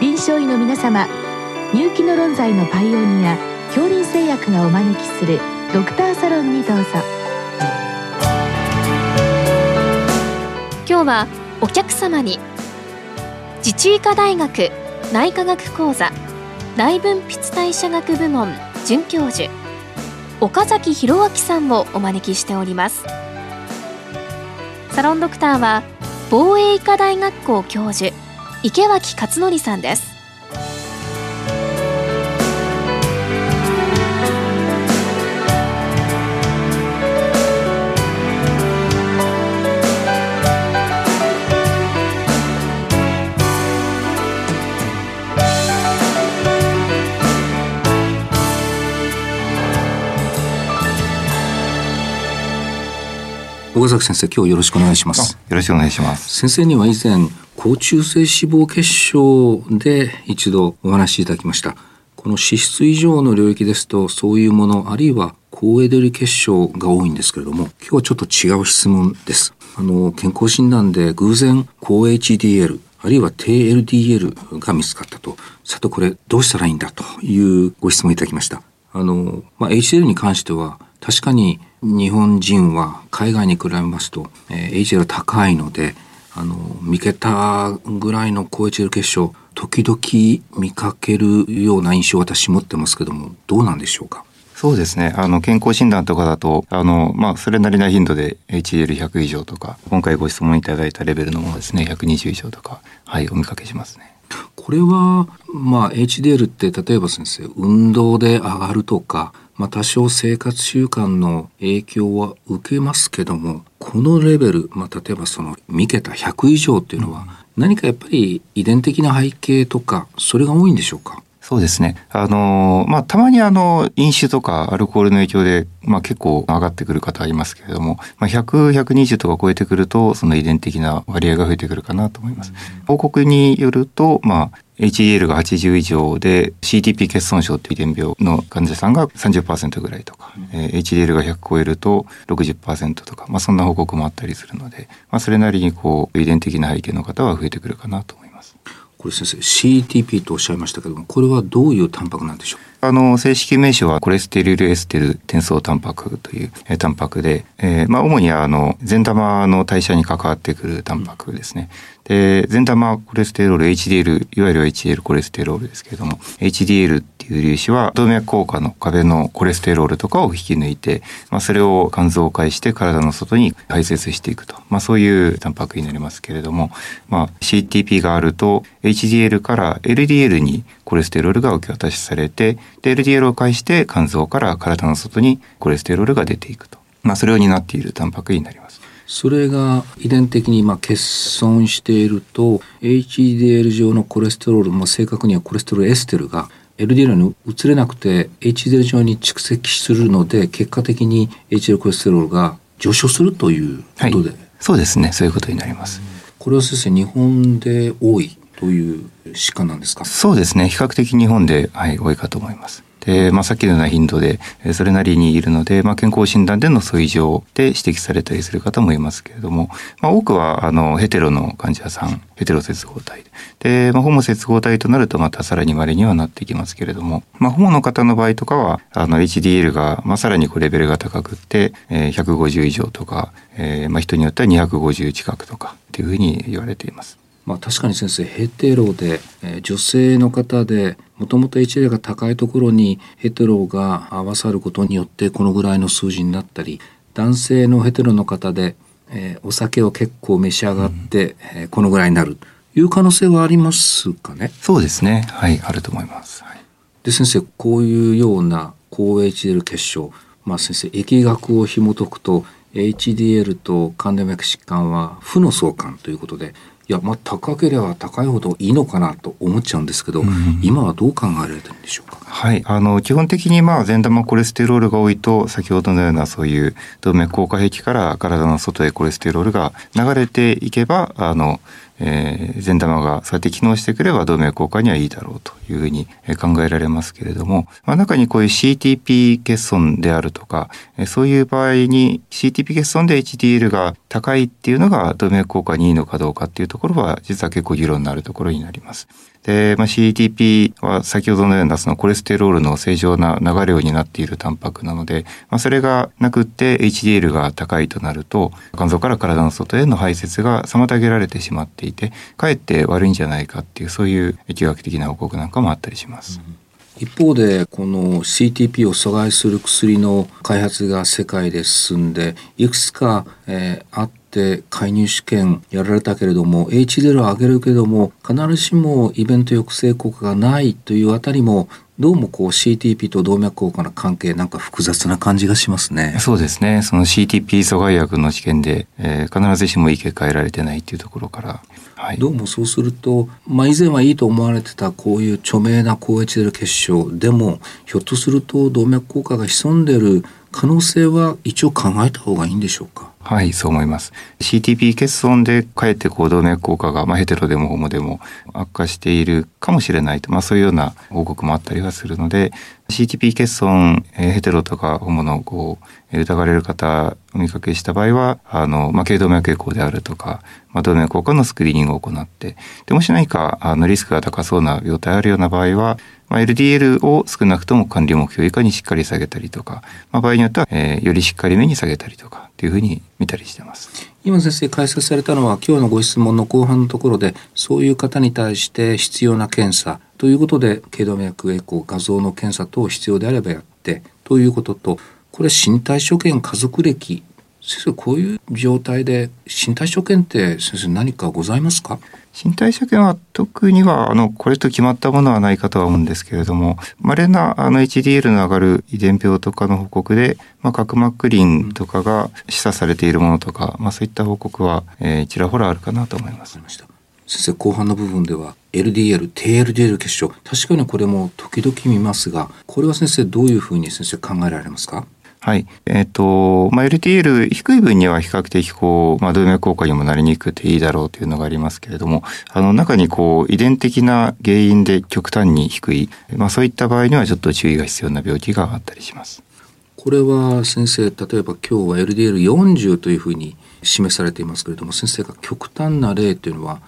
臨床医の皆様入気の論剤のパイオニア恐林製薬がお招きするドクターサロンにどうぞ。今日はお客様に自治医科大学内科学講座内分泌代謝学部門准教授岡崎博明さんをお招きしております。サロンドクターは防衛医科大学校教授池脇勝則さんです。岡崎先生今日よろしくお願いします。よろしくお願いします。先生には以前高中性脂肪結晶で一度お話しいただきました。この脂質以上の領域ですとそういうものあるいは高エネルギー結晶が多いんですけれども今日はちょっと違う質問です。あの健康診断で偶然高 HDL あるいは低 LDL が見つかったと。さてこれどうしたらいいんだというご質問いただきました。あの、まあ、HDL に関しては確かに日本人は海外に比べますと、えー、HDL 高いのであの3桁ぐらいの高 HDL 結晶時々見かけるような印象を私持ってますけどもどうなんでしょうか？そうですね。あの、健康診断とかだと、あの、まあ、それなりな頻度で HDL100 以上とか、今回ご質問いただいたレベルのものですね、120以上とか、はい、お見かけしますね。これは、まあ、HDL って例えば先生、運動で上がるとか、まあ、多少生活習慣の影響は受けますけども、このレベル、まあ、例えばその3桁100以上っていうのは、何かやっぱり遺伝的な背景とか、それが多いんでしょうか？そうですね。あの、まあ、たまにあの、飲酒とかアルコールの影響で、まあ、結構上がってくる方いますけれども、まあ、100、120とか超えてくると、その遺伝的な割合が増えてくるかなと思います。報告によると、まあ、HDL が80以上で CTP 欠損症っていう遺伝病の患者さんが30%ぐらいとか、えー、HDL が100超えると60%とか、まあ、そんな報告もあったりするので、まあ、それなりにこう遺伝的な背景の方は増えてくるかなと思います。これ先生 CTP とおっしゃいましたけどもこれはどういうタンパクなんでしょう？あの正式名称はコレステルルエステル転送タンパクという、え、タンパクで、えー、まあ主にあの善玉の代謝に関わってくるタンパクですね。で善玉コレステロール HDL いわゆる HDL コレステロールですけれども HDL っていう粒子は動脈硬化の壁のコレステロールとかを引き抜いて、まあ、それを肝臓を介して体の外に排泄していくと、まあ、そういうタンパクになりますけれども、まあ、CTP があると HDL から LDL にコレステロールが受け渡しされてで LDL を介して肝臓から体の外にコレステロールが出ていくと、まあ、それを担っているタンパクになります。それが遺伝的にまあ欠損していると HDL 上のコレステロール、まあ、正確にはコレステロールエステルが LDL に移れなくて HDL 上に蓄積するので結果的に HDL コレステロールが上昇するということで、はい、そうですね。そういうことになります。これは先生日本で多いという疾患なんですか？そうですね。比較的日本で、はい、多いかと思います。で、まあ、さっきのような頻度でそれなりにいるので、まあ、健康診断での素異常で指摘されたりする方もいますけれども、まあ、多くはあのヘテロの患者さんヘテロ接合体で、まあ、ホモ接合体となるとまたさらに稀にはなってきますけれども、まあ、ホモの方の場合とかはあの HDL が、まあ、さらにこうレベルが高くって、えー、150以上とか、えーまあ、人によっては250近くとかっていうふうに言われています。まあ、確かに先生ヘテロで、えー、女性の方でもともと HDL が高いところにヘテロが合わさることによってこのぐらいの数字になったり男性のヘテロの方で、えー、お酒を結構召し上がって、うん、えー、このぐらいになる。という可能性はありますかね？そうですね。はいあると思います、はい、で先生こういうような高 HDL 結晶まあ先生疫学を紐解くと HDL と関連脈疾患は負の相関ということでいやまあ高ければ高いほどいいのかなと思っちゃうんですけど、うん、今はどう考えられてるんでしょうか？はいあの基本的にまあ善玉コレステロールが多いと先ほどのようなそういう動脈硬化壁から体の外へコレステロールが流れていけばあのえー、善玉がそうやって機能してくれば動脈硬化にはいいだろうというふうに考えられますけれども、まあ、中にこういう CTP 欠損であるとか、そういう場合に CTP 欠損で HDL が高いっていうのが動脈硬化にいいのかどうかっていうところは実は結構議論になるところになります。で、まあ、CTP は先ほどのようなそのコレステロールの正常な流れを担っているタンパクなので、まあ、それがなくって HDL が高いとなると肝臓から体の外への排泄が妨げられてしまっていてかえって悪いんじゃないかっていうそういう疫学的な報告なんかもあったりします。うん一方でこの CTP を阻害する薬の開発が世界で進んでいくつか、えー、あって介入試験やられたけれども HDL を上げるけれども必ずしもイベント抑制効果がないというあたりもどうもこう CTP と動脈硬化の関係なんか複雑な感じがしますね。そうですね。その CTP 阻害薬の試験で、えー、必ずしもいい結果得られてないっていうところから、はい、どうもそうすると、まあ、以前はいいと思われてたこういう著名な高 HDL 結晶でもひょっとすると動脈硬化が潜んでる可能性は一応考えた方がいいんでしょうか？はい、そう思います。CTP 欠損でかえってこう動脈硬化が、まあ、ヘテロでもホモでも悪化しているかもしれないと、まあ、そういうような報告もあったりはするので、CTP 欠損、えー、ヘテロとかホモのこう疑われる方お見かけした場合は、あの、まあ、頸動脈傾向であるとか、まあ、動脈硬化のスクリーニングを行って、で、もし何かあのリスクが高そうな病態あるような場合は、まあ、LDL を少なくとも管理目標以下にしっかり下げたりとか、まあ、場合によっては、えー、よりしっかりめに下げたりとかというふうに見たりしてます。今先生解説されたのは今日のご質問の後半のところでそういう方に対して必要な検査ということで頸動脈エコー画像の検査等必要であればやってということとこれ身体所見家族歴先生こういう状態で身体所見って先生何かございますか？身体所見は特にはあのこれと決まったものはないかとは思うんですけれども稀なあの HDL の上がる遺伝病とかの報告で、まあ、角膜リンとかが示唆されているものとか、まあ、そういった報告は、えー、ちらほらあるかなと思います。先生後半の部分では LDL、低 LDL 結晶。確かにこれも時々見ますがこれは先生どういうふうに先生考えられますか？はい。えっ、ー、と、まあ、LTL 低い分には比較的こう、まあ、動脈硬化にもなりにくくていいだろうというのがありますけれども、あの、中にこう、遺伝的な原因で極端に低い、まあ、そういった場合にはちょっと注意が必要な病気があったりします。これは先生、例えば今日は LDL40 というふうに示されていますけれども、先生が極端な例というのは、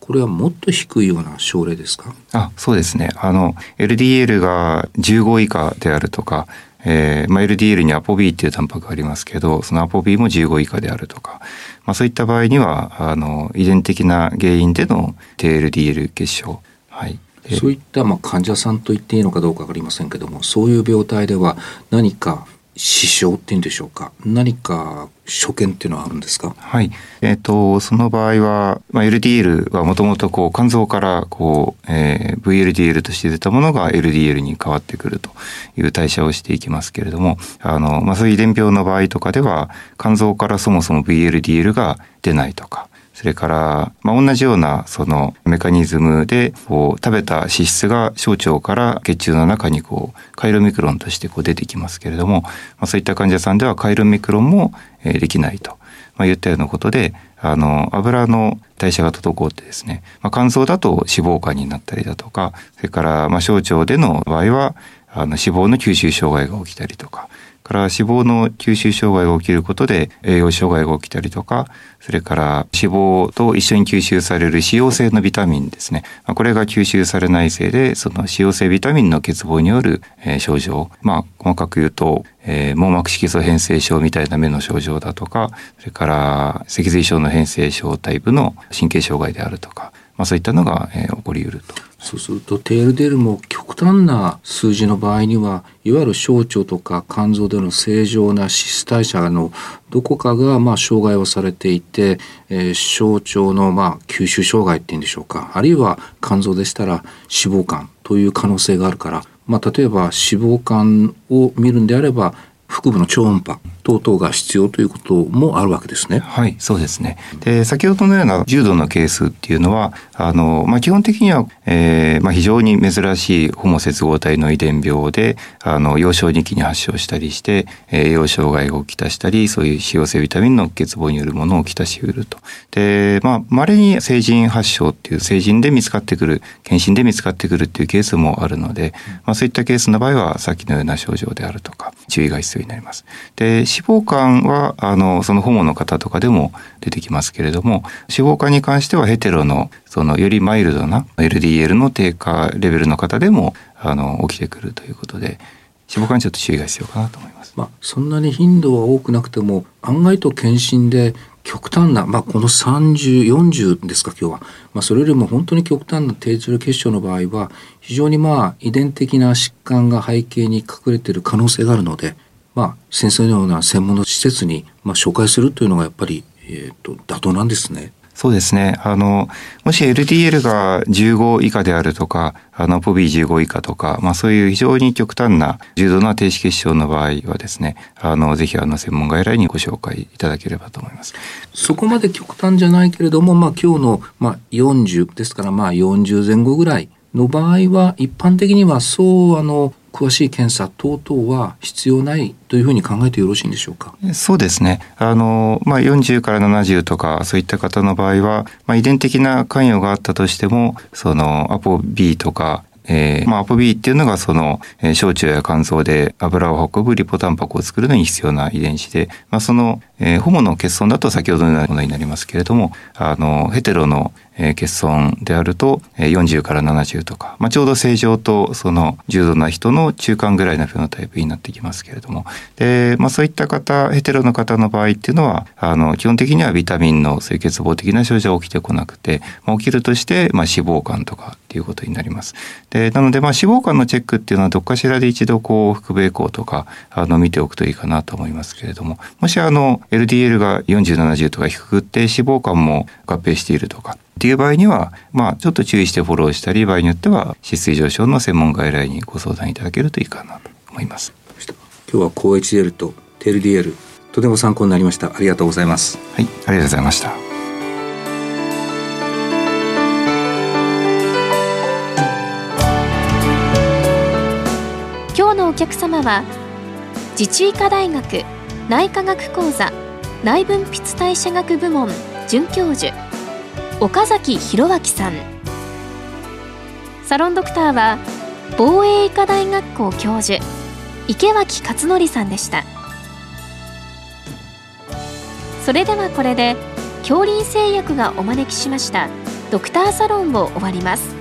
これはもっと低いような症例ですか？あそうですねあの LDL が15以下であるとかえーまあ、LDL にアポ B っていうタンパクがありますけどそのアポ B も15以下であるとか、まあ、そういった場合にはあの遺伝的な原因での低 LDL 結晶、はい、そういったまあ患者さんと言っていいのかどうか分かりませんけどもそういう病態では何か支障っていうんでしょうか？何か所見っていうのはあるんですか？はい。えっ、ー、と、その場合は、まあ、LDL はもともとこう肝臓からこう、えー、VLDL として出たものが LDL に変わってくるという代謝をしていきますけれども、あの、まあ、そういう遺伝病の場合とかでは、肝臓からそもそも VLDL が出ないとか、それから、まあ、同じようなそのメカニズムでこう食べた脂質が小腸から血中の中にこうカイロミクロンとしてこう出てきますけれども、まあ、そういった患者さんではカイロミクロンもえできないと。まあ、言ったようなことで、あの、油の代謝が滞ってですね、まあ、乾燥だと脂肪肝になったりだとか、それから、まあ、小腸での場合は、あの、脂肪の吸収障害が起きたりとか、から脂肪の吸収障害が起きることで栄養障害が起きたりとか、それから脂肪と一緒に吸収される脂溶性のビタミンですね。これが吸収されないせいで、その脂溶性ビタミンの欠乏による症状、まあ細かく言うと、えー、網膜色素変性症みたいな目の症状だとか、それから脊髄症の変性症タイプの神経障害であるとか、まあそういったのが、えー、起こり得ると。そうするとテールデールも極端な数字の場合にはいわゆる小腸とか肝臓での正常な脂質代謝のどこかがま障害をされていて、えー、小腸のま吸収障害っていうんでしょうか。あるいは肝臓でしたら脂肪肝という可能性があるから、まあ、例えば脂肪肝を見るんであれば腹部の超音波等々が必要ということもあるわけですね。はい、そうですね。で、先ほどのような重度のケースっていうのは、あの、まあ、基本的には、えー、まあ、非常に珍しいホモ接合体の遺伝病で、あの、幼少2期に発症したりして、栄養障害をきたしたり、そういう脂溶性ビタミンの欠乏によるものをきたしうると。で、まあ、稀に成人発症っていう成人で見つかってくる、検診で見つかってくるっていうケースもあるので、まあ、そういったケースの場合は、さっきのような症状であるとか、注意が必要になります。で、脂肪肝は、あの、そのホモの方とかでも出てきますけれども、脂肪肝に関してはヘテロの、その、よりマイルドな LDL の低下レベルの方でも、あの、起きてくるということで、脂肪肝にちょっと注意が必要かなと思います。まあ、そんなに頻度は多くなくても、案外と検診で極端な、まあ、この30、40ですか、今日は。まあ、それよりも本当に極端な低重血症の場合は、非常にまあ、遺伝的な疾患が背景に隠れている可能性があるので、まあ、先生のような専門の施設に、まあ、紹介するというのがやっぱり、えっ、ー、と、妥当なんですね。そうですね。あの、もし LDL が15以下であるとか、あの、ポビー15以下とか、まあそういう非常に極端な重度な低脂血症の場合はですね、あの、ぜひあの、専門外来にご紹介いただければと思います。そこまで極端じゃないけれども、まあ今日の、まあ40ですから、まあ40前後ぐらいの場合は、一般的にはそう、あの、詳しい検査等々は必要ないというふうに考えてよろしいんでしょうか？そうですね。あの、まあ、40から70とか、そういった方の場合は、まあ、遺伝的な関与があったとしても、その、アポ B とか、えー、まあ、アポ B っていうのがその、えー、小腸や肝臓で油を運ぶリポタンパクを作るのに必要な遺伝子で、まあ、その、えー、ホモの欠損だと先ほどのようなものになりますけれども、あの、ヘテロのえー、欠損であると、えー、40から70とか、まあ、ちょうど正常とその重度な人の中間ぐらいのフェノタイプになってきますけれどもで、まあ、そういった方ヘテロの方の場合っていうのはあの基本的にはビタミンの清欠乏的な症状は起きてこなくて、まあ、起きるとして、まあ、脂肪肝とかっていうことになります。でなので、まあ、脂肪肝のチェックっていうのはどっかしらで一度こう腹部エコーとかあの見ておくといいかなと思いますけれどももしあの LDL が4070とか低くって脂肪肝も合併しているとかっていう場合には、まあ、ちょっと注意してフォローしたり、場合によっては、脂質異常症の専門外来にご相談いただけるといいかなと思います。今日は高 HDL と TLDL、とても参考になりました。ありがとうございます。はい、ありがとうございました。今日のお客様は、自治医科大学内科学講座内分泌代謝学部門准教授岡崎弘明さん。サロンドクターは防衛医科大学校教授池脇勝則さんでした。それではこれで恐林製薬がお招きしましたドクターサロンを終わります。